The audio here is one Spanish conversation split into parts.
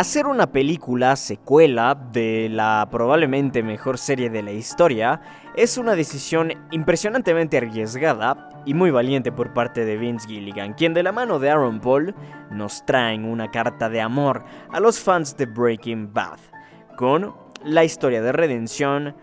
Hacer una película secuela de la probablemente mejor serie de la historia es una decisión impresionantemente arriesgada y muy valiente por parte de Vince Gilligan, quien de la mano de Aaron Paul nos traen una carta de amor a los fans de Breaking Bad, con la historia de redención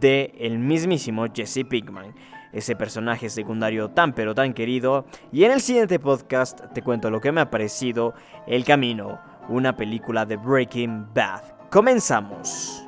de el mismísimo Jesse Pinkman ese personaje secundario tan pero tan querido, y en el siguiente podcast te cuento lo que me ha parecido El Camino una película de Breaking Bad. Comenzamos.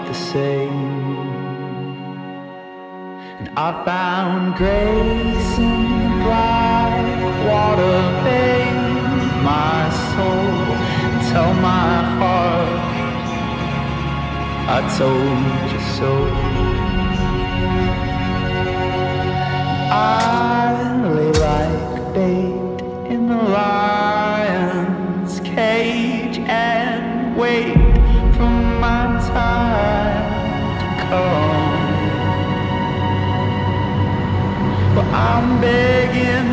The same. And I found grace in the bright water bathe my soul. Tell my heart I told you so. I begging,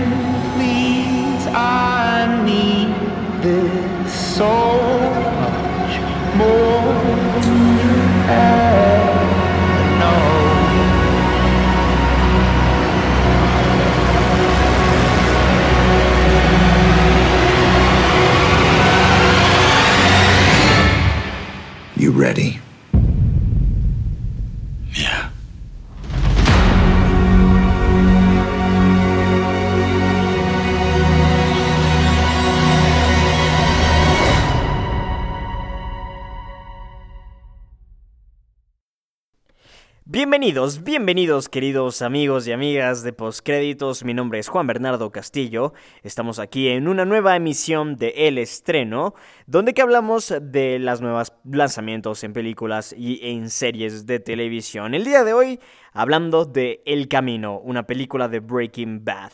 please, I need this so much more than you ever know. You ready? Bienvenidos, bienvenidos queridos amigos y amigas de Postcréditos, mi nombre es Juan Bernardo Castillo, estamos aquí en una nueva emisión de El Estreno, donde que hablamos de las nuevas lanzamientos en películas y en series de televisión. El día de hoy hablando de El Camino, una película de Breaking Bad.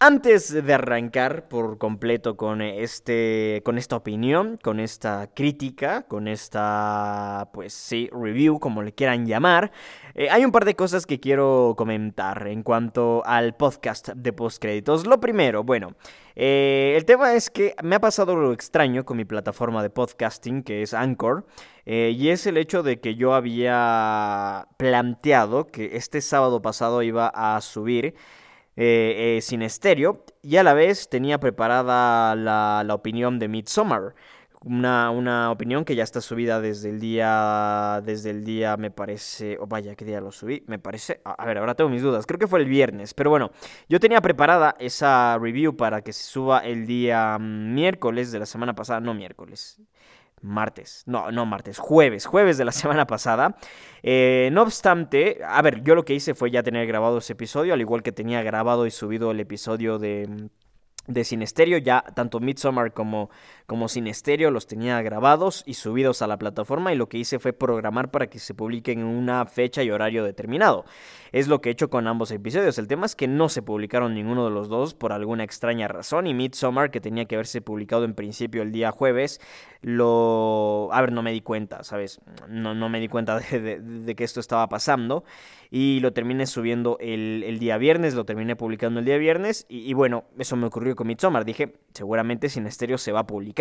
Antes de arrancar por completo con, este, con esta opinión, con esta crítica, con esta, pues sí, review, como le quieran llamar, eh, hay un par de cosas que quiero comentar en cuanto al podcast de postcréditos. Lo primero, bueno, eh, el tema es que me ha pasado lo extraño con mi plataforma de podcasting, que es Anchor, eh, y es el hecho de que yo había planteado que este sábado pasado iba a subir sin estéreo y a la vez tenía preparada la, la opinión de Midsommar. Una, una, opinión que ya está subida desde el día. Desde el día, me parece. Oh, vaya, ¿qué día lo subí? Me parece. A ver, ahora tengo mis dudas. Creo que fue el viernes. Pero bueno, yo tenía preparada esa review para que se suba el día miércoles de la semana pasada. No miércoles martes, no, no martes, jueves, jueves de la semana pasada. Eh, no obstante, a ver, yo lo que hice fue ya tener grabado ese episodio, al igual que tenía grabado y subido el episodio de de Sin Estéreo, ya tanto Midsommar como, como Sin Estéreo los tenía grabados y subidos a la plataforma y lo que hice fue programar para que se publiquen en una fecha y horario determinado. Es lo que he hecho con ambos episodios. El tema es que no se publicaron ninguno de los dos por alguna extraña razón y Midsommar, que tenía que haberse publicado en principio el día jueves, lo... A ver, no me di cuenta, ¿sabes? No, no me di cuenta de, que esto estaba pasando y lo terminé subiendo el, el, día viernes, lo terminé publicando el día viernes y, y, bueno, eso me ocurrió con Midsommar. Dije, seguramente Sin Estéreo se va a publicar.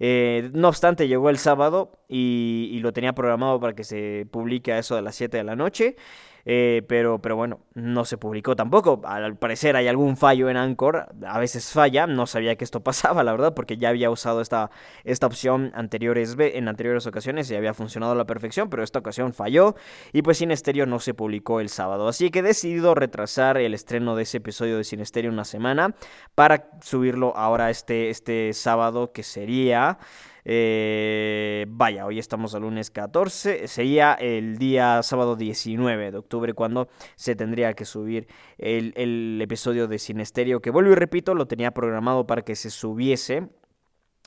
Eh, no obstante, llegó el sábado y, y, lo tenía programado para que se publique a eso de las 7 de la noche. Eh, pero, pero bueno, no se publicó tampoco. Al parecer hay algún fallo en Anchor, a veces falla, no sabía que esto pasaba, la verdad, porque ya había usado esta, esta opción anteriores, en anteriores ocasiones y había funcionado a la perfección, pero esta ocasión falló y pues Sin Estéreo no se publicó el sábado. Así que he decidido retrasar el estreno de ese episodio de Sin Estéreo una semana para subirlo ahora este, este sábado que sería... Eh, vaya, hoy estamos al lunes 14. Sería el día sábado 19 de octubre cuando se tendría que subir el, episodio de Sinesterio. Que vuelvo y repito, lo tenía programado para que se subiese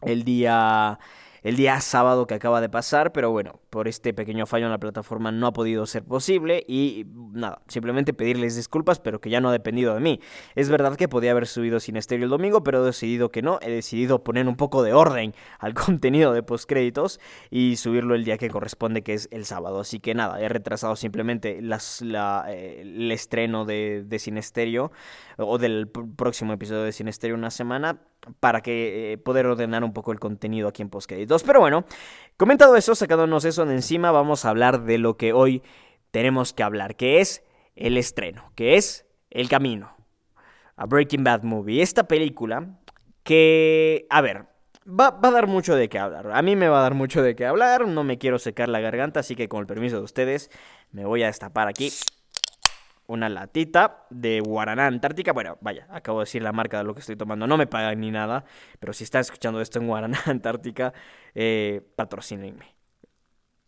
el día el día sábado que acaba de pasar, pero bueno, por este pequeño fallo en la plataforma no ha podido ser posible y nada, simplemente pedirles disculpas, pero que ya no ha dependido de mí. Es verdad que podía haber subido sin estéreo el domingo, pero he decidido que no, he decidido poner un poco de orden al contenido de postcréditos y subirlo el día que corresponde, que es el sábado. Así que nada, he retrasado simplemente eh, el estreno de, de o del próximo episodio de Sin Estéreo una semana para que eh, poder ordenar un poco el contenido aquí en Postcréditos. Pero bueno, comentado eso, sacándonos eso de encima, vamos a hablar de lo que hoy tenemos que hablar, que es el estreno, que es El Camino, a Breaking Bad Movie. Esta película que, a ver, va, va, a dar mucho de qué hablar. A mí me va a dar mucho de qué hablar, no me quiero secar la garganta, así que con el permiso de ustedes me voy a destapar aquí una latita de Guaraná Antártica. Bueno, vaya, acabo de decir la marca de lo que estoy tomando. No me pagan ni nada, pero si están escuchando esto en Guaraná Antártica, eh, patrocínenme.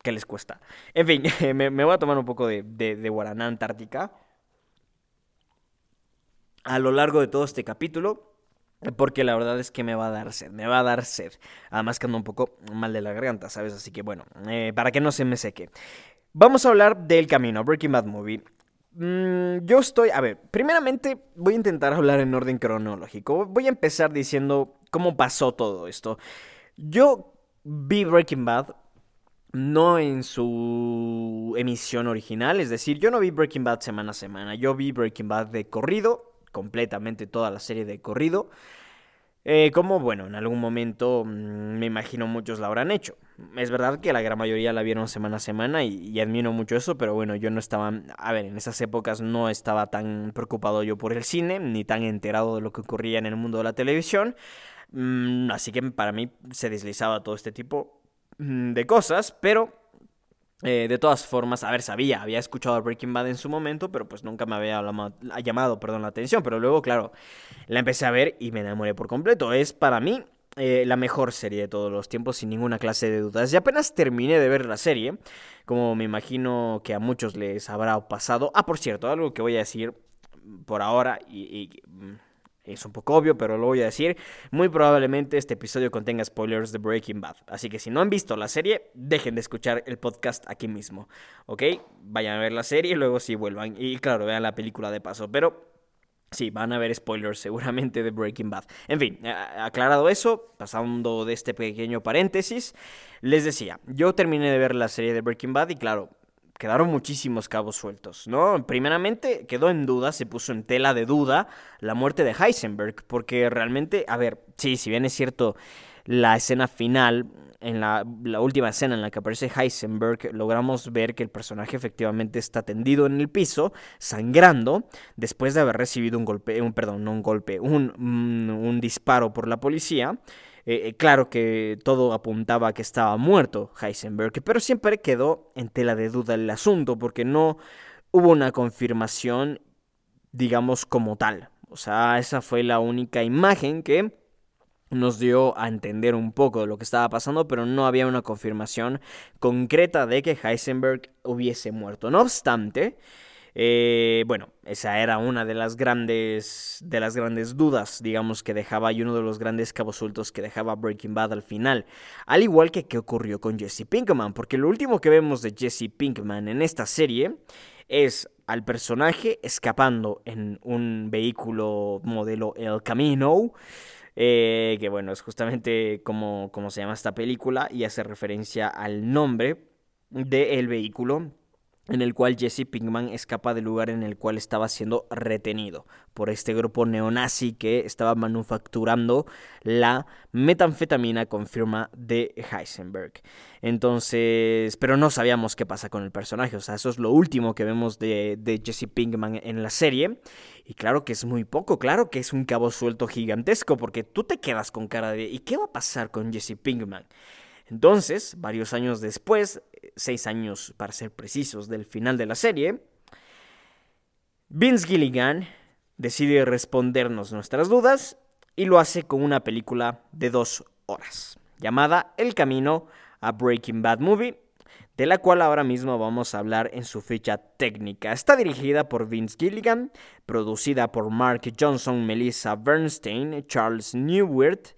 ¿Qué les cuesta? En fin, me, voy a tomar un poco de, de, Guaraná Antártica a lo largo de todo este capítulo. Porque la verdad es que me va a dar sed, me va a dar sed. Además que ando un poco mal de la garganta, ¿sabes? Así que bueno, eh, para que no se me seque. Vamos a hablar del camino, Breaking Bad Movie. Mm, yo estoy, a ver, primeramente voy a intentar hablar en orden cronológico. Voy a empezar diciendo cómo pasó todo esto. Yo vi Breaking Bad no en su emisión original, es decir, yo no vi Breaking Bad semana a semana, yo vi Breaking Bad de corrido, completamente toda la serie de corrido. Eh, como, bueno, en algún momento mm, me imagino muchos la habrán hecho. Es verdad que la gran mayoría la vieron semana a semana y, admiro mucho eso, pero bueno, yo no estaba, a ver, en esas épocas no estaba tan preocupado yo por el cine, ni tan enterado de lo que ocurría en el mundo de la televisión. Mm, así que para mí se deslizaba todo este tipo mm, de cosas, pero eh, de todas formas, a ver, sabía, había escuchado Breaking Bad en su momento, pero pues nunca me había llamado perdón, la atención. Pero luego, claro, la empecé a ver y me enamoré por completo. Es para mí eh, la mejor serie de todos los tiempos, sin ninguna clase de dudas. Y apenas terminé de ver la serie, como me imagino que a muchos les habrá pasado. Ah, por cierto, algo que voy a decir por ahora y mm, es un poco obvio, pero lo voy a decir. Muy probablemente este episodio contenga spoilers de Breaking Bad. Así que si no han visto la serie, dejen de escuchar el podcast aquí mismo. ¿Ok? Vayan a ver la serie y luego sí vuelvan. Y claro, vean la película de paso. Pero Sí, van a haber spoilers seguramente de Breaking Bad. En fin, aclarado eso, pasando de este pequeño paréntesis, les decía, yo terminé de ver la serie de Breaking Bad y claro, quedaron muchísimos cabos sueltos, ¿no? Primeramente quedó en duda, se puso en tela de duda la muerte de Heisenberg, porque realmente, a ver, sí, si bien es cierto, la escena final, en la, última escena en la que aparece Heisenberg, logramos ver que el personaje efectivamente está tendido en el piso, sangrando, después de haber recibido un golpe, un perdón, no un golpe, un, mm, disparo por la policía. Eh, eh, claro que todo apuntaba a que estaba muerto Heisenberg, pero siempre quedó en tela de duda el asunto porque no hubo una confirmación, digamos, como tal. O sea, esa fue la única imagen que nos dio a entender un poco de lo que estaba pasando, pero no había una confirmación concreta de que Heisenberg hubiese muerto. No obstante, eh, bueno, esa era una de las grandes de las grandes dudas, digamos, que dejaba y uno de los grandes cabos sueltos que dejaba Breaking Bad al final. Al igual que qué ocurrió con Jesse Pinkman, porque lo último que vemos de Jesse Pinkman en esta serie es al personaje escapando en un vehículo modelo El Camino. Eh, que bueno, es justamente como, como se llama esta película y hace referencia al nombre del vehículo en el cual Jesse Pinkman escapa del lugar en el cual estaba siendo retenido por este grupo neonazi que estaba manufacturando la metanfetamina con firma de Heisenberg. Entonces, pero no sabíamos qué pasa con el personaje, o sea, eso es lo último que vemos de, de Jesse Pinkman en la serie. Y claro que es muy poco, claro que es un cabo suelto gigantesco, porque tú te quedas con cara de ¿y qué va a pasar con Jesse Pinkman? Entonces, varios años después, seis años para ser precisos del final de la serie, Vince Gilligan decide respondernos nuestras dudas y lo hace con una película de dos horas, llamada El Camino a Breaking Bad Movie, de la cual ahora mismo vamos a hablar en su ficha técnica. Está dirigida por Vince Gilligan, producida por Mark Johnson, Melissa Bernstein, Charles Newwirt,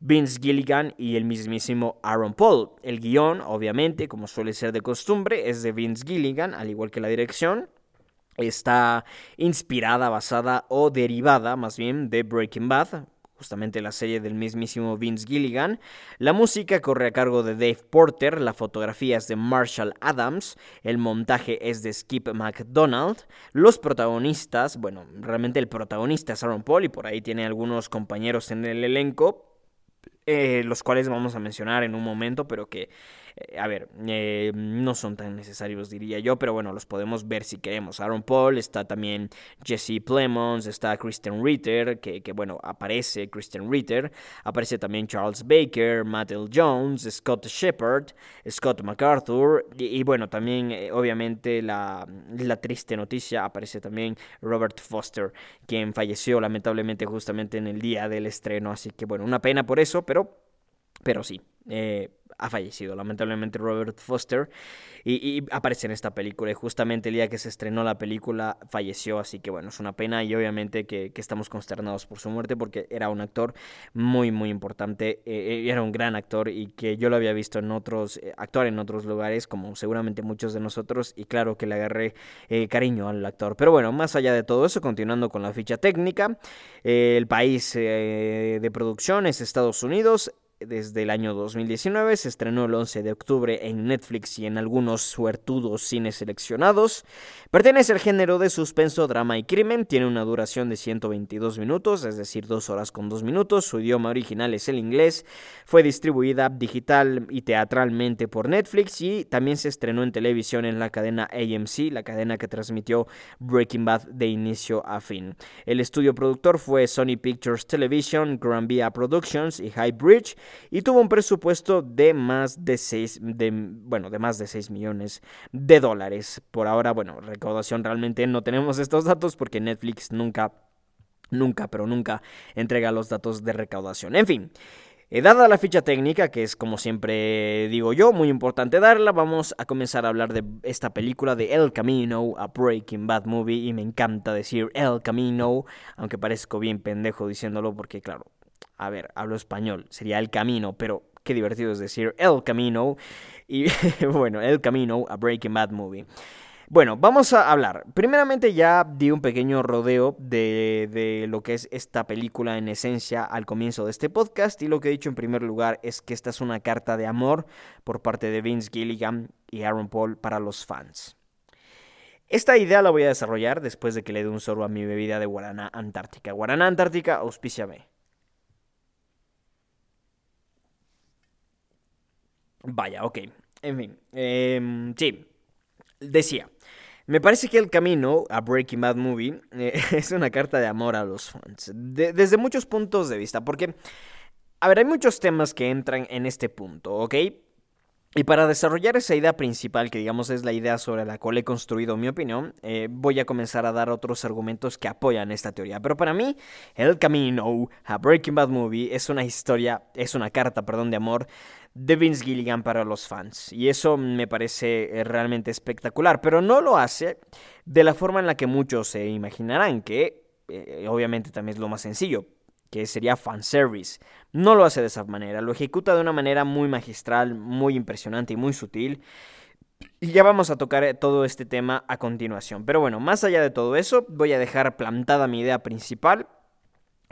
Vince Gilligan y el mismísimo Aaron Paul. El guion, obviamente, como suele ser de costumbre, es de Vince Gilligan, al igual que la dirección. Está inspirada, basada o derivada más bien de Breaking Bad, justamente la serie del mismísimo Vince Gilligan. La música corre a cargo de Dave Porter, la fotografía es de Marshall Adams, el montaje es de Skip McDonald. Los protagonistas, bueno, realmente el protagonista es Aaron Paul y por ahí tiene algunos compañeros en el elenco, eh, los cuales vamos a mencionar en un momento, pero que eh, a ver, eh, no son tan necesarios diría yo, pero bueno, los podemos ver si queremos. Aaron Paul, está también Jesse Plemons, está Kristen Ritter, que, bueno, aparece Kristen Ritter, aparece también Charles Baker, Matt L. Jones, Scott Shepard, Scott MacArthur, y, bueno, también eh, obviamente la, la triste noticia, aparece también Robert Foster, quien falleció lamentablemente justamente en el día del estreno, así que bueno, una pena por eso, pero, pero sí. Eh, ha fallecido, lamentablemente Robert Foster, y, aparece en esta película. Y justamente el día que se estrenó la película falleció, así que bueno, es una pena y obviamente que, estamos consternados por su muerte porque era un actor muy, muy importante, eh, eh, era un gran actor y que yo lo había visto en otros, eh, actuar en otros lugares, como seguramente muchos de nosotros, y claro que le agarré cariño al actor. Pero bueno, más allá de todo eso, continuando con la ficha técnica, el país de producción es Estados Unidos, desde el año 2019, se estrenó el 11 de octubre en Netflix y en algunos suertudos cines seleccionados. Pertenece al género de suspenso, drama y crimen, tiene una duración de 122 minutos, es decir, 2 horas con 2 minutos, su idioma original es el inglés, fue distribuida digital y teatralmente por Netflix y también se estrenó en televisión en la cadena AMC, la cadena que transmitió Breaking Bad de inicio a fin. El estudio productor fue Sony Pictures Television, Grand Via Productions y High Bridge y tuvo un presupuesto de más de 6, de, bueno, de más de 6 millones de dólares. Por ahora, bueno, recaudación realmente no tenemos estos datos porque Netflix nunca, nunca, pero nunca entrega los datos de recaudación. En fin. Eh, dada la ficha técnica, que es como siempre digo yo, muy importante darla, vamos a comenzar a hablar de esta película de El Camino, a Breaking Bad Movie, y me encanta decir El Camino, aunque parezco bien pendejo diciéndolo porque claro, a ver, hablo español, sería El Camino, pero qué divertido es decir El Camino. Y bueno, El Camino, a Breaking Bad Movie. Bueno, vamos a hablar. Primeramente ya di un pequeño rodeo de, de, lo que es esta película en esencia al comienzo de este podcast y lo que he dicho en primer lugar es que esta es una carta de amor por parte de Vince Gilligan y Aaron Paul para los fans. Esta idea la voy a desarrollar después de que le dé un sorbo a mi bebida de Guaraná Antártica. Guaraná Antártica, auspíciame. Vaya, ok. En fin. Em, sí. Decía. Me parece que el camino a Breaking Bad Movie eh, es una carta de amor a los fans. desde muchos puntos de vista. Porque, a ver, hay muchos temas que entran en este punto, ¿ok? Y para desarrollar esa idea principal, que digamos es la idea sobre la cual he construido mi opinión, eh, voy a comenzar a dar otros argumentos que apoyan esta teoría. Pero para mí, El Camino a Breaking Bad Movie es una historia, es una carta, perdón, de amor de Vince Gilligan para los fans. Y eso me parece eh, realmente espectacular, pero no lo hace de la forma en la que muchos se imaginarán, que eh, obviamente también es lo más sencillo, que sería fanservice. No lo hace de esa manera, lo ejecuta de una manera muy magistral, muy impresionante y muy sutil. Y ya vamos a tocar eh, todo este tema a continuación. Pero bueno, más allá de todo eso, voy a dejar plantada mi idea principal,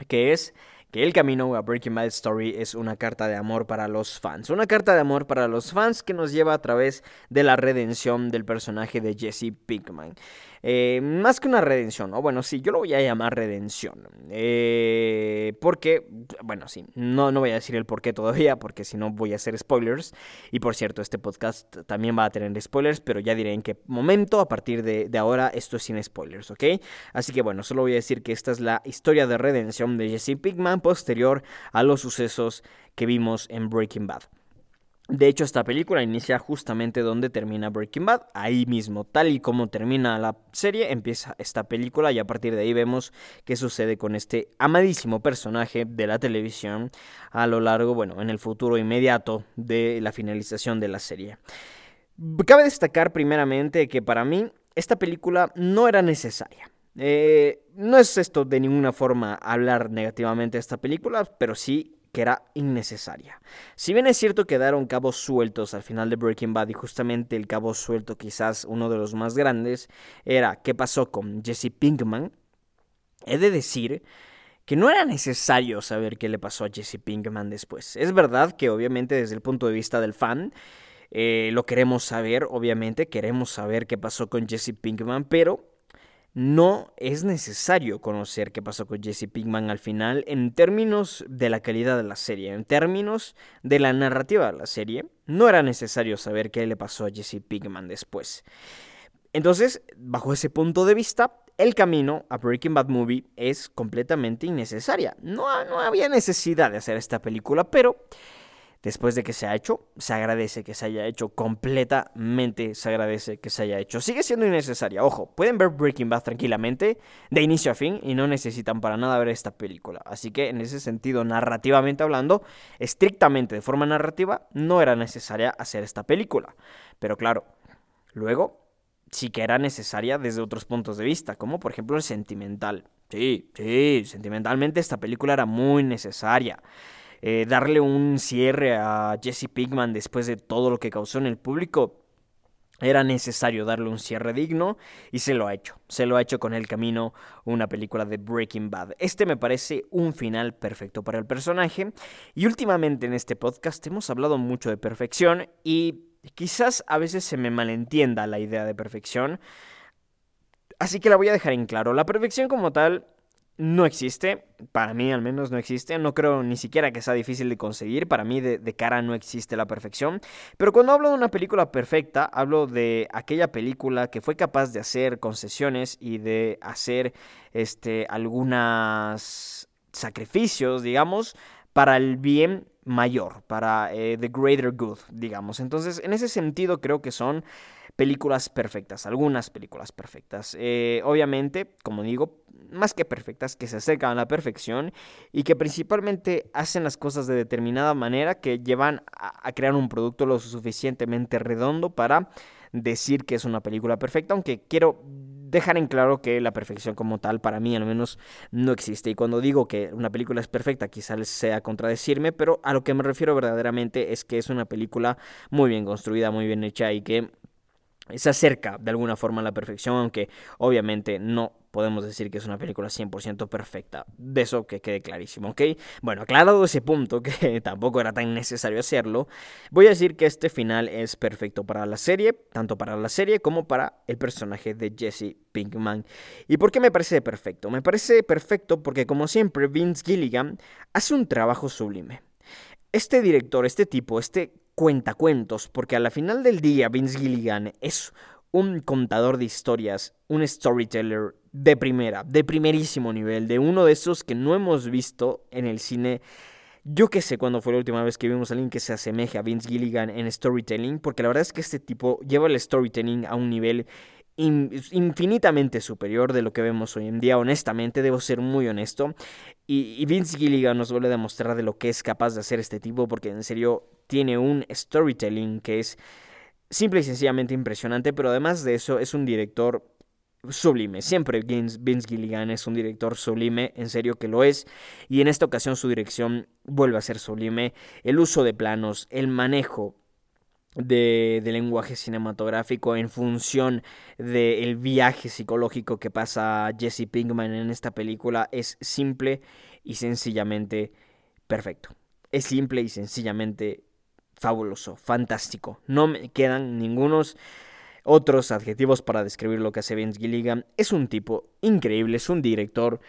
que es que El Camino a Breaking Bad Story es una carta de amor para los fans. Una carta de amor para los fans que nos lleva a través de la redención del personaje de Jesse Pinkman. Eh, más que una redención, o bueno, sí, yo lo voy a llamar redención. Eh, porque, bueno, sí, no, no voy a decir el por qué todavía, porque si no voy a hacer spoilers. Y por cierto, este podcast también va a tener spoilers, pero ya diré en qué momento, a partir de, ahora, esto es sin spoilers, ¿ok? Así que bueno, solo voy a decir que esta es la historia de redención de Jesse Pinkman posterior a los sucesos que vimos en Breaking Bad. De hecho, esta película inicia justamente donde termina Breaking Bad. Ahí mismo, tal y como termina la serie, empieza esta película y a partir de ahí vemos qué sucede con este amadísimo personaje de la televisión a lo largo, bueno, en el futuro inmediato de la finalización de la serie. Cabe destacar primeramente que para mí esta película no era necesaria. Eh, no es esto de ninguna forma hablar negativamente de esta película, pero sí que era innecesaria. Si bien es cierto que quedaron cabos sueltos al final de Breaking Bad y justamente el cabo suelto quizás uno de los más grandes era qué pasó con Jesse Pinkman, he de decir que no era necesario saber qué le pasó a Jesse Pinkman después. Es verdad que obviamente desde el punto de vista del fan eh, lo queremos saber, obviamente queremos saber qué pasó con Jesse Pinkman, pero no es necesario conocer qué pasó con Jesse Pinkman al final en términos de la calidad de la serie, en términos de la narrativa de la serie. No era necesario saber qué le pasó a Jesse Pinkman después. Entonces, bajo ese punto de vista, el camino a Breaking Bad Movie es completamente innecesaria. No, no había necesidad de hacer esta película, pero después de que se ha hecho, se agradece que se haya hecho completamente, se agradece que se haya hecho. Sigue siendo innecesaria, ojo, pueden ver Breaking Bad tranquilamente, de inicio a fin, y no necesitan para nada ver esta película. Así que en ese sentido, narrativamente hablando, estrictamente de forma narrativa, no era necesaria hacer esta película. Pero claro, luego sí que era necesaria desde otros puntos de vista, como por ejemplo el sentimental. Sí, sí, sentimentalmente esta película era muy necesaria. Eh, darle un cierre a Jesse Pinkman después de todo lo que causó en el público. Era necesario darle un cierre digno y se lo ha hecho. Se lo ha hecho con El Camino, una película de Breaking Bad. Este me parece un final perfecto para el personaje. Y últimamente en este podcast hemos hablado mucho de perfección y quizás a veces se me malentienda la idea de perfección. Así que la voy a dejar en claro. La perfección como tal no existe, para mí al menos no existe, no creo ni siquiera que sea difícil de conseguir, para mí de, cara no existe la perfección, pero cuando hablo de una película perfecta, hablo de aquella película que fue capaz de hacer concesiones y de hacer este, algunos sacrificios, digamos, para el bien mayor, para eh, the greater good, digamos. Entonces, en ese sentido creo que son películas perfectas, algunas películas perfectas. Eh, obviamente, como digo, más que perfectas, que se acercan a la perfección y que principalmente hacen las cosas de determinada manera que llevan a, crear un producto lo suficientemente redondo para decir que es una película perfecta, aunque quiero dejar en claro que la perfección como tal para mí al menos no existe. Y cuando digo que una película es perfecta quizás sea contradecirme, pero a lo que me refiero verdaderamente es que es una película muy bien construida, muy bien hecha y que se acerca de alguna forma a la perfección, aunque obviamente no podemos decir que es una película 100% perfecta. De eso que quede clarísimo, ¿ok? Bueno, aclarado ese punto, que tampoco era tan necesario hacerlo, voy a decir que este final es perfecto para la serie, tanto para la serie como para el personaje de Jesse Pinkman. ¿Y por qué me parece perfecto? Me parece perfecto porque como siempre Vince Gilligan hace un trabajo sublime. Este director, este tipo, este cuentacuentos, porque a la final del día Vince Gilligan es un contador de historias, un storyteller de primera, de primerísimo nivel, de uno de esos que no hemos visto en el cine. Yo qué sé cuándo fue la última vez que vimos a alguien que se asemeje a Vince Gilligan en storytelling, porque la verdad es que este tipo lleva el storytelling a un nivel infinitamente superior de lo que vemos hoy en día, honestamente, debo ser muy honesto. Y, Vince Gilligan nos vuelve a demostrar de lo que es capaz de hacer este tipo, porque en serio tiene un storytelling que es simple y sencillamente impresionante, pero además de eso es un director sublime. Siempre Vince Gilligan es un director sublime, en serio que lo es, y en esta ocasión su dirección vuelve a ser sublime. El uso de planos, el manejo de, lenguaje cinematográfico en función del viaje psicológico que pasa Jesse Pinkman en esta película es simple y sencillamente perfecto. Es simple y sencillamente fabuloso, fantástico. No me quedan ningunos otros adjetivos para describir lo que hace Vince Gilligan. Es un tipo increíble, es un director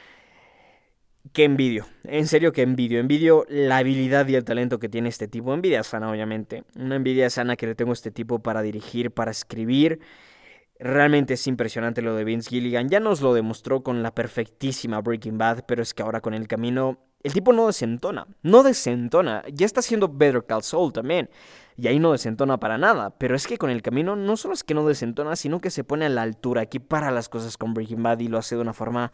que envidio. En serio que envidio. Envidio la habilidad y el talento que tiene este tipo. Envidia sana, obviamente. Una envidia sana que le tengo a este tipo para dirigir, para escribir. Realmente es impresionante lo de Vince Gilligan. Ya nos lo demostró con la perfectísima Breaking Bad, pero es que ahora con el camino el tipo no desentona, no desentona. Ya está haciendo Better Call Saul también. Y ahí no desentona para nada. Pero es que con el camino no solo es que no desentona, sino que se pone a la altura, aquí para las cosas con Breaking Bad y lo hace de una forma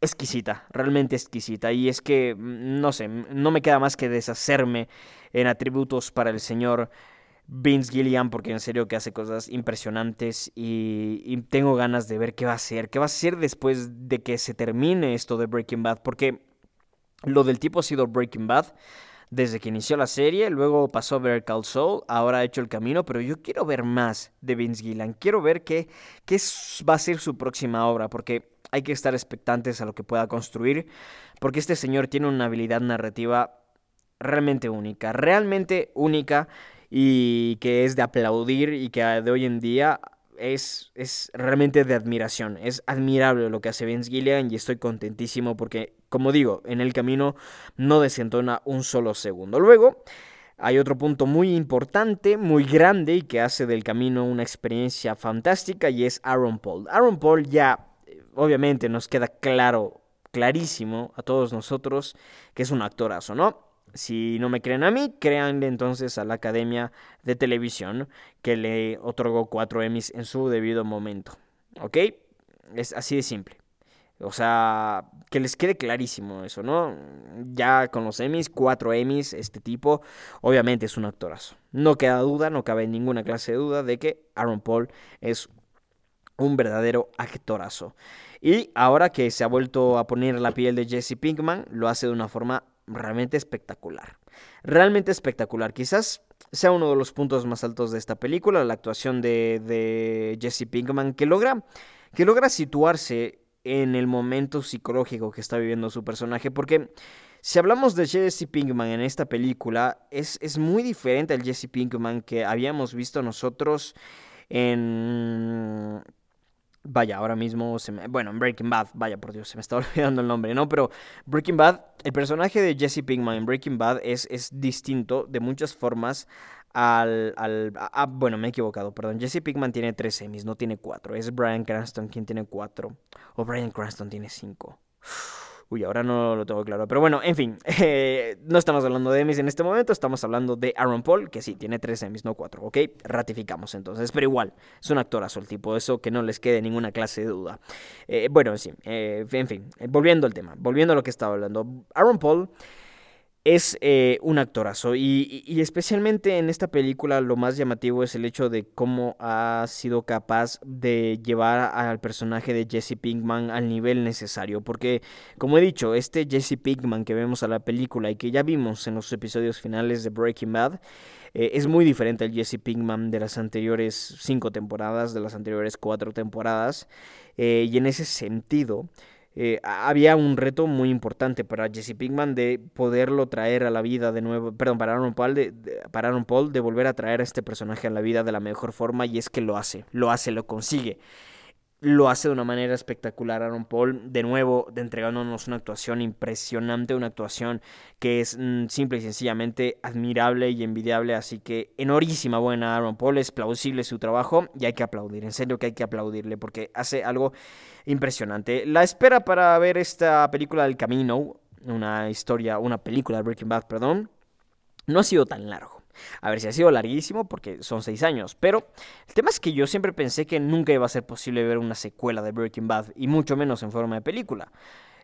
exquisita, realmente exquisita. Y es que, mm, no sé, no me queda más que deshacerme en atributos para el señor Vince Gillian, porque en serio que hace cosas impresionantes y, y, tengo ganas de ver qué va a hacer, qué va a hacer después de que se termine esto de Breaking Bad, porque lo del tipo ha sido Breaking Bad desde que inició la serie, luego pasó a ver Call Soul, ahora ha hecho el camino, pero yo quiero ver más de Vince Gillan, quiero ver qué, qué va a ser su próxima obra, porque hay que estar expectantes a lo que pueda construir, porque este señor tiene una habilidad narrativa realmente única, realmente única y que es de aplaudir y que de hoy en día es, es realmente de admiración. Es admirable lo que hace Vince Gillian y estoy contentísimo porque, como digo, en el camino no desentona un solo segundo. Luego, hay otro punto muy importante, muy grande y que hace del camino una experiencia fantástica y es Aaron Paul. Aaron Paul ya, obviamente, nos queda claro, clarísimo a todos nosotros que es un actorazo, ¿no? Si no me creen a mí, créanle entonces a la Academia de Televisión que le otorgó cuatro Emmys en su debido momento. ¿Ok? Es así de simple. O sea, que les quede clarísimo eso, ¿no? Ya con los Emmys, cuatro Emmys, este tipo, obviamente es un actorazo. No queda duda, no cabe ninguna clase de duda de que Aaron Paul es un verdadero actorazo. Y ahora que se ha vuelto a poner la piel de Jesse Pinkman, lo hace de una forma realmente espectacular. Realmente espectacular. Quizás sea uno de los puntos más altos de esta película, la actuación de, Jesse Pinkman, que logra, que logra situarse en el momento psicológico que está viviendo su personaje, porque si hablamos de Jesse Pinkman en esta película, es, es muy diferente al Jesse Pinkman que habíamos visto nosotros en Vaya, ahora mismo se me... Bueno, en Breaking Bad, vaya por Dios, se me está olvidando el nombre, ¿no? Pero Breaking Bad, el personaje de Jesse Pinkman en Breaking Bad es, es distinto de muchas formas al... al bueno, me he equivocado, perdón. Jesse Pinkman tiene tres semis, no tiene cuatro. Es Brian Cranston quien tiene cuatro. O Brian Cranston tiene cinco. Uy, ahora no lo tengo claro. Pero bueno, en fin, eh, no estamos hablando de Emmys en este momento, estamos hablando de Aaron Paul, que sí, tiene tres Emmys, no cuatro, ¿ok? Ratificamos entonces, pero igual, es un actorazo el tipo, eso que no les quede ninguna clase de duda. Eh, bueno, sí, eh, en fin, volviendo al tema, volviendo a lo que estaba hablando. Aaron Paul es eh, un actorazo. Y, especialmente en esta película lo más llamativo es el hecho de cómo ha sido capaz de llevar al personaje de Jesse Pinkman al nivel necesario. Porque como he dicho este Jesse Pinkman que vemos a la película y que ya vimos en los episodios finales de Breaking Bad eh, es muy diferente al Jesse Pinkman de las anteriores cinco temporadas de las anteriores cuatro temporadas eh, y en ese sentido eh, había un reto muy importante para Jesse Pinkman de poderlo traer a la vida de nuevo, perdón, para Aaron Paul de, para Aaron Paul de volver a traer a este personaje a la vida de la mejor forma y es que lo hace, lo hace, lo consigue. Lo hace de una manera espectacular Aaron Paul, de nuevo de entregándonos una actuación impresionante, una actuación que es mm, simple y sencillamente admirable y envidiable, así que enormísima buena Aaron Paul, es plausible su trabajo y hay que aplaudir, en serio que hay que aplaudirle porque hace algo impresionante. La espera para ver esta película del camino, una historia, una película de Breaking Bad, perdón, no ha sido tan largo. A ver si ha sido larguísimo porque son seis años. Pero el tema es que yo siempre pensé que nunca iba a ser posible ver una secuela de Breaking Bad. Y mucho menos en forma de película.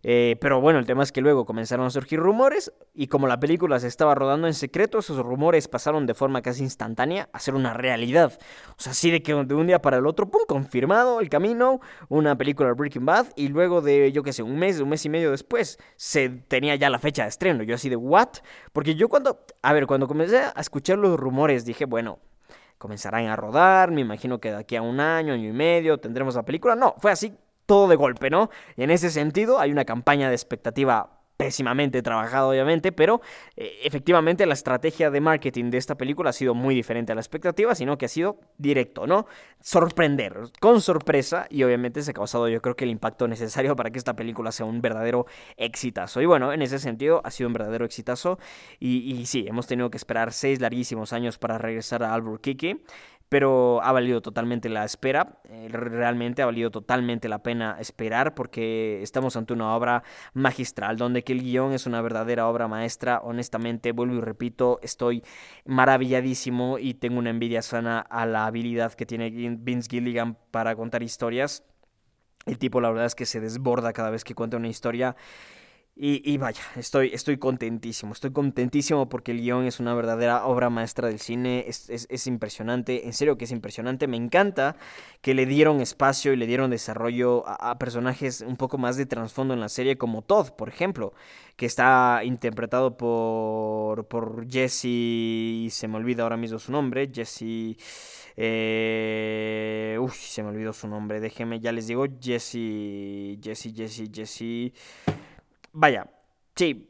Eh, pero bueno, el tema es que luego comenzaron a surgir rumores y como la película se estaba rodando en secreto, esos rumores pasaron de forma casi instantánea a ser una realidad. O sea, así de que de un día para el otro, ¡pum!, confirmado el camino, una película Breaking Bad y luego de, yo qué sé, un mes, un mes y medio después, se tenía ya la fecha de estreno. Yo así de, ¿what? Porque yo cuando, a ver, cuando comencé a escuchar los rumores dije, bueno, comenzarán a rodar, me imagino que de aquí a un año, año y medio tendremos la película. No, fue así todo de golpe, ¿no? Y en ese sentido hay una campaña de expectativa pésimamente trabajado, obviamente, pero eh, efectivamente la estrategia de marketing de esta película ha sido muy diferente a la expectativa, sino que ha sido directo, ¿no? Sorprender, con sorpresa, y obviamente se ha causado yo creo que el impacto necesario para que esta película sea un verdadero exitazo. Y bueno, en ese sentido ha sido un verdadero exitazo, y, y sí, hemos tenido que esperar seis larguísimos años para regresar a Albuquerque pero ha valido totalmente la espera, eh, realmente ha valido totalmente la pena esperar porque estamos ante una obra magistral, donde que el guion es una verdadera obra maestra, honestamente, vuelvo y repito, estoy maravilladísimo y tengo una envidia sana a la habilidad que tiene Vince Gilligan para contar historias. El tipo la verdad es que se desborda cada vez que cuenta una historia y, vaya, estoy, estoy contentísimo, estoy contentísimo porque el guion es una verdadera obra maestra del cine, es, impresionante, en serio que es impresionante, me encanta que le dieron espacio y le dieron desarrollo a, personajes un poco más de trasfondo en la serie como Todd, por ejemplo, que está interpretado por, por Jesse, se me olvida ahora mismo su nombre, Jesse... Eh, se me olvidó su nombre, déjeme, ya les digo, Jesse, Jesse, Jesse, Jesse... Vaya, sí.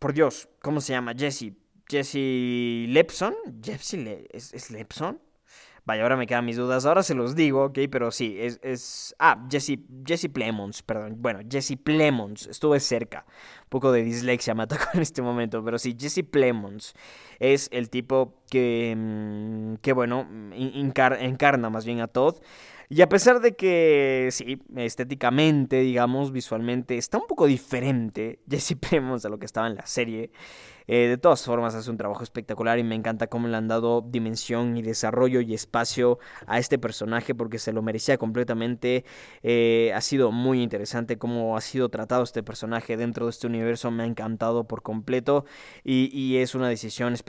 Por Dios, ¿cómo se llama? Jesse. Jesse Lepson. Jesse ¿Es, ¿Es, Lepson? Vaya, ahora me quedan mis dudas. Ahora se los digo, ok, pero sí, es. es... Ah, Jesse, Jesse Plemons, perdón. Bueno, Jesse Plemons. Estuve cerca. Un poco de dislexia me atacó en este momento, pero sí, Jesse Plemons es el tipo que. Mm, que bueno, encarna más bien a Todd. Y a pesar de que, sí, estéticamente, digamos, visualmente, está un poco diferente Jesse Plemons a lo que estaba en la serie, eh, de todas formas, hace un trabajo espectacular y me encanta cómo le han dado dimensión y desarrollo y espacio a este personaje porque se lo merecía completamente. Eh, ha sido muy interesante cómo ha sido tratado este personaje dentro de este universo. Me ha encantado por completo y, y es una decisión espectacular.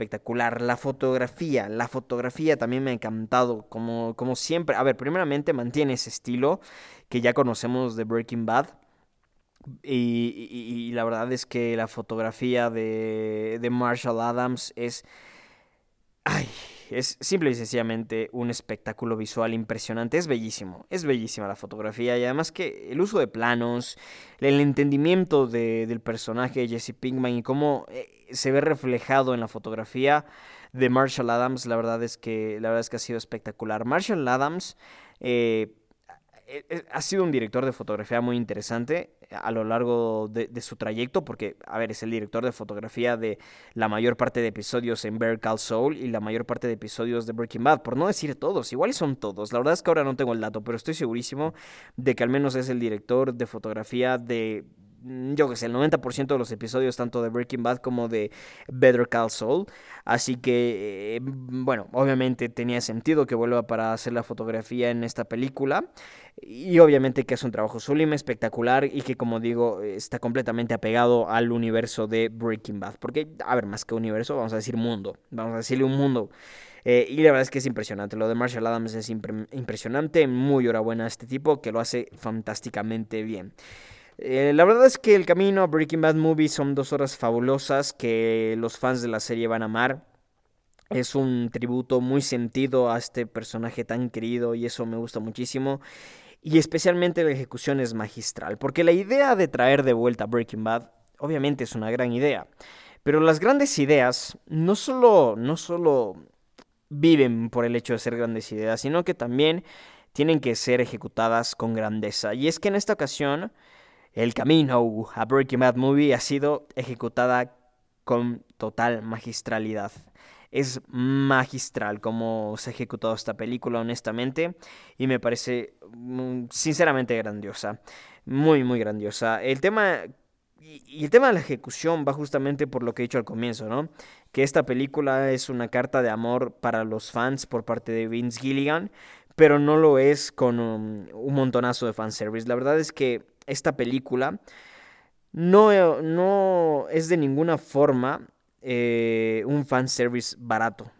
La fotografía, la fotografía también me ha encantado como, como siempre. A ver, primeramente mantiene ese estilo que ya conocemos de Breaking Bad y, la verdad es que la fotografía de, de Marshall Adams es... Ay, es simple y sencillamente un espectáculo visual impresionante. Es bellísimo, es bellísima la fotografía y además que el uso de planos, el entendimiento del personaje de Jesse Pinkman y cómo eh, se ve reflejado en la fotografía de Marshall Adams, la verdad es que, la verdad es que ha sido espectacular. Marshall Adams eh, ha sido un director de fotografía muy interesante a lo largo de, su trayecto, porque, a ver, es el director de fotografía de la mayor parte de episodios en Bear Call Soul y la mayor parte de episodios de Breaking Bad, por no decir todos, igual son todos. La verdad es que ahora no tengo el dato, pero estoy segurísimo de que al menos es el director de fotografía de yo que sé, el 90% de los episodios tanto de Breaking Bad como de Better Call Saul. Así que, eh, bueno, obviamente tenía sentido que vuelva para hacer la fotografía en esta película. Y obviamente que es un trabajo sublime, espectacular y que, como digo, está completamente apegado al universo de Breaking Bad. Porque, a ver, más que universo, vamos a decir mundo. Vamos a decirle un mundo. Eh, y la verdad es que es impresionante. Lo de Marshall Adams es impresionante. Muy enhorabuena a este tipo que lo hace fantásticamente bien. Eh, la verdad es que el camino a Breaking Bad Movie son dos horas fabulosas que los fans de la serie van a amar. Es un tributo muy sentido a este personaje tan querido y eso me gusta muchísimo. Y especialmente la ejecución es magistral, porque la idea de traer de vuelta Breaking Bad obviamente es una gran idea. Pero las grandes ideas no solo, no solo viven por el hecho de ser grandes ideas, sino que también tienen que ser ejecutadas con grandeza. Y es que en esta ocasión el camino a Breaking Bad Movie ha sido ejecutada con total magistralidad. Es magistral como se ha ejecutado esta película, honestamente, y me parece mm, sinceramente grandiosa. Muy, muy grandiosa. El tema y, el tema de la ejecución va justamente por lo que he dicho al comienzo, ¿no? Que esta película es una carta de amor para los fans por parte de Vince Gilligan, pero no lo es con un, un montonazo de fanservice. La verdad es que esta película no, no es de ninguna forma eh, un fanservice barato.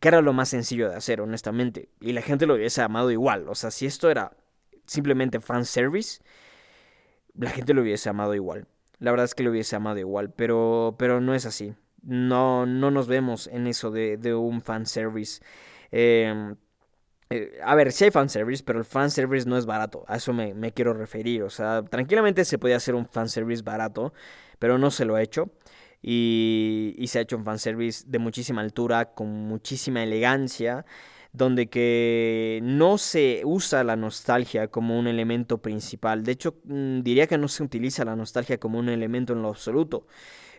Que era lo más sencillo de hacer, honestamente. Y la gente lo hubiese amado igual. O sea, si esto era simplemente fanservice, la gente lo hubiese amado igual. La verdad es que lo hubiese amado igual. Pero, pero no es así. No, no nos vemos en eso de, de un fanservice. Eh, eh, a ver, sí hay fanservice, pero el fanservice no es barato. A eso me, quiero referir. O sea, tranquilamente se podía hacer un fanservice barato, pero no se lo ha hecho. Y, y se ha hecho un fanservice de muchísima altura, con muchísima elegancia donde que no se usa la nostalgia como un elemento principal. De hecho, mm, diría que no se utiliza la nostalgia como un elemento en lo absoluto.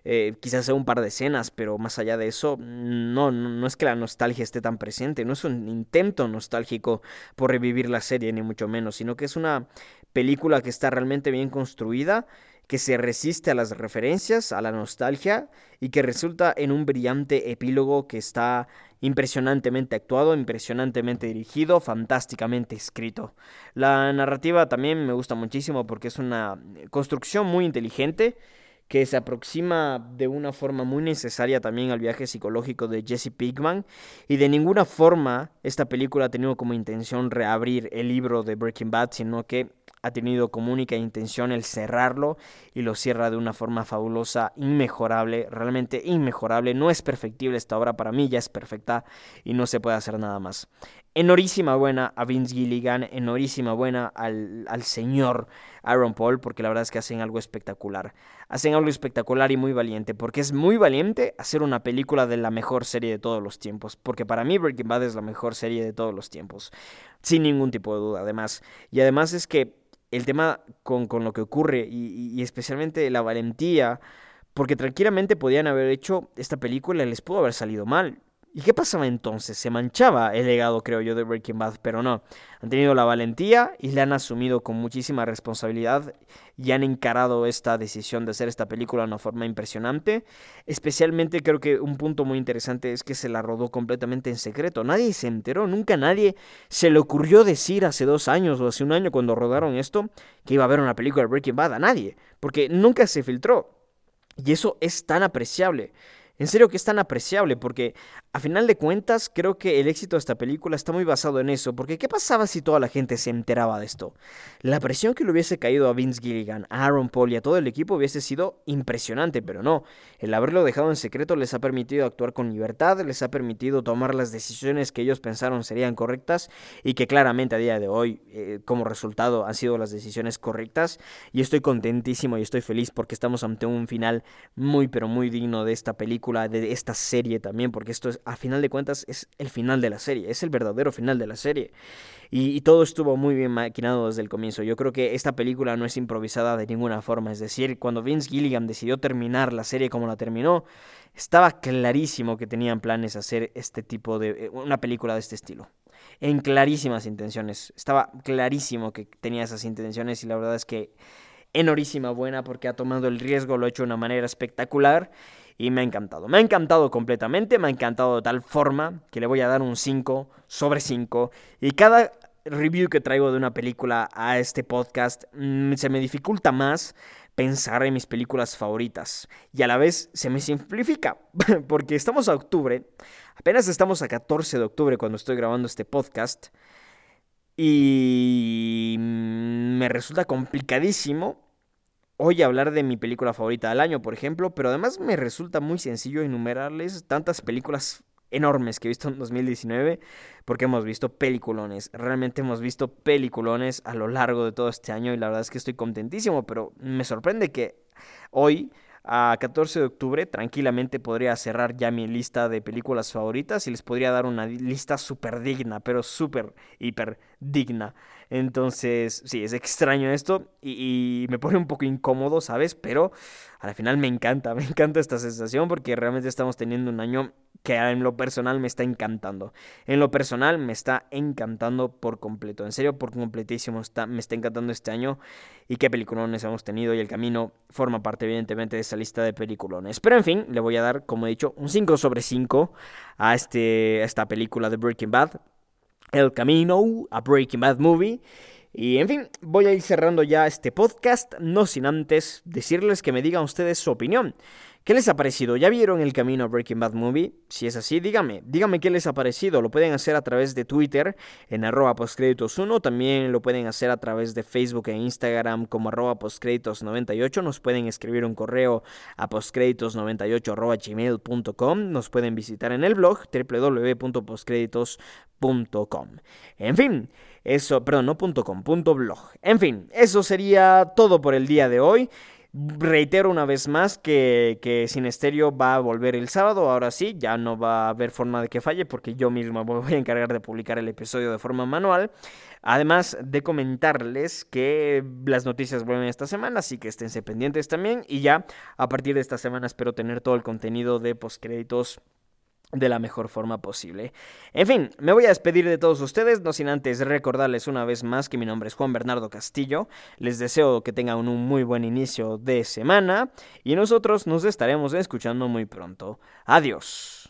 Eh, quizás sea un par de escenas, pero más allá de eso, no, no, es que la nostalgia esté tan presente, no es un intento nostálgico por revivir la serie, ni mucho menos, sino que es una película que está realmente bien construida, que se resiste a las referencias, a la nostalgia, y que resulta en un brillante epílogo que está impresionantemente actuado, impresionantemente dirigido, fantásticamente escrito. La narrativa también me gusta muchísimo porque es una construcción muy inteligente que se aproxima de una forma muy necesaria también al viaje psicológico de Jesse Pinkman. Y de ninguna forma esta película ha tenido como intención reabrir el libro de Breaking Bad, sino que ha tenido como única intención el cerrarlo y lo cierra de una forma fabulosa, inmejorable, realmente inmejorable. No es perfectible esta obra, para mí ya es perfecta y no se puede hacer nada más. Enorísima buena a Vince Gilligan, enorísima buena al, al señor Aaron Paul, porque la verdad es que hacen algo espectacular. Hacen algo espectacular y muy valiente, porque es muy valiente hacer una película de la mejor serie de todos los tiempos, porque para mí Breaking Bad es la mejor serie de todos los tiempos, sin ningún tipo de duda, además. Y además es que el tema con, con lo que ocurre y, y, especialmente la valentía, porque tranquilamente podían haber hecho esta película les pudo haber salido mal. ¿Y qué pasaba entonces? Se manchaba el legado, creo yo, de Breaking Bad, pero no. Han tenido la valentía y la han asumido con muchísima responsabilidad y han encarado esta decisión de hacer esta película de una forma impresionante. Especialmente creo que un punto muy interesante es que se la rodó completamente en secreto. Nadie se enteró, nunca nadie se le ocurrió decir hace dos años o hace un año cuando rodaron esto que iba a haber una película de Breaking Bad a nadie, porque nunca se filtró. Y eso es tan apreciable. En serio que es tan apreciable porque a final de cuentas creo que el éxito de esta película está muy basado en eso. Porque ¿qué pasaba si toda la gente se enteraba de esto? La presión que le hubiese caído a Vince Gilligan, a Aaron Paul y a todo el equipo hubiese sido impresionante, pero no. El haberlo dejado en secreto les ha permitido actuar con libertad, les ha permitido tomar las decisiones que ellos pensaron serían correctas y que claramente a día de hoy eh, como resultado han sido las decisiones correctas. Y estoy contentísimo y estoy feliz porque estamos ante un final muy pero muy digno de esta película de esta serie también, porque esto es, a final de cuentas, es el final de la serie, es el verdadero final de la serie. Y, todo estuvo muy bien maquinado desde el comienzo. Yo creo que esta película no es improvisada de ninguna forma. Es decir, cuando Vince Gilligan decidió terminar la serie como la terminó, estaba clarísimo que tenían planes hacer este tipo de. Eh, una película de este estilo. En clarísimas intenciones. Estaba clarísimo que tenía esas intenciones y la verdad es que enorísima buena porque ha tomado el riesgo, lo ha hecho de una manera espectacular y me ha encantado. Me ha encantado completamente, me ha encantado de tal forma que le voy a dar un 5 sobre 5 y cada review que traigo de una película a este podcast mm, se me dificulta más pensar en mis películas favoritas y a la vez se me simplifica porque estamos a octubre, apenas estamos a 14 de octubre cuando estoy grabando este podcast y mm, me resulta complicadísimo hoy hablar de mi película favorita del año, por ejemplo, pero además me resulta muy sencillo enumerarles tantas películas enormes que he visto en 2019, porque hemos visto peliculones, realmente hemos visto peliculones a lo largo de todo este año y la verdad es que estoy contentísimo, pero me sorprende que hoy a 14 de octubre tranquilamente podría cerrar ya mi lista de películas favoritas y les podría dar una lista súper digna, pero súper, hiper digna. Entonces, sí, es extraño esto y, me pone un poco incómodo, ¿sabes? Pero al final me encanta, me encanta esta sensación porque realmente estamos teniendo un año que en lo personal me está encantando. En lo personal me está encantando por completo. En serio, por completísimo me está encantando este año. Y qué peliculones hemos tenido. Y el camino forma parte, evidentemente, de esa lista de peliculones. Pero en fin, le voy a dar, como he dicho, un 5 sobre 5 a, este, a esta película de Breaking Bad. El camino a Breaking Bad Movie. Y en fin, voy a ir cerrando ya este podcast, no sin antes decirles que me digan ustedes su opinión ¿Qué les ha parecido? ¿Ya vieron el camino a Breaking Bad Movie? Si es así, dígame, dígame qué les ha parecido. Lo pueden hacer a través de Twitter en arroba postcréditos1, también lo pueden hacer a través de Facebook e Instagram como arroba postcréditos98. Nos pueden escribir un correo a postcréditos98 arroba gmail.com. Nos pueden visitar en el blog www.postcréditos.com. En fin, eso, perdón, no .com, .blog. En fin, eso sería todo por el día de hoy. Reitero una vez más que, que Sin Estéreo va a volver el sábado. Ahora sí, ya no va a haber forma de que falle porque yo mismo voy a encargar de publicar el episodio de forma manual. Además de comentarles que las noticias vuelven esta semana, así que esténse pendientes también. Y ya a partir de esta semana espero tener todo el contenido de postcréditos de la mejor forma posible. En fin, me voy a despedir de todos ustedes, no sin antes recordarles una vez más que mi nombre es Juan Bernardo Castillo. Les deseo que tengan un muy buen inicio de semana y nosotros nos estaremos escuchando muy pronto. Adiós.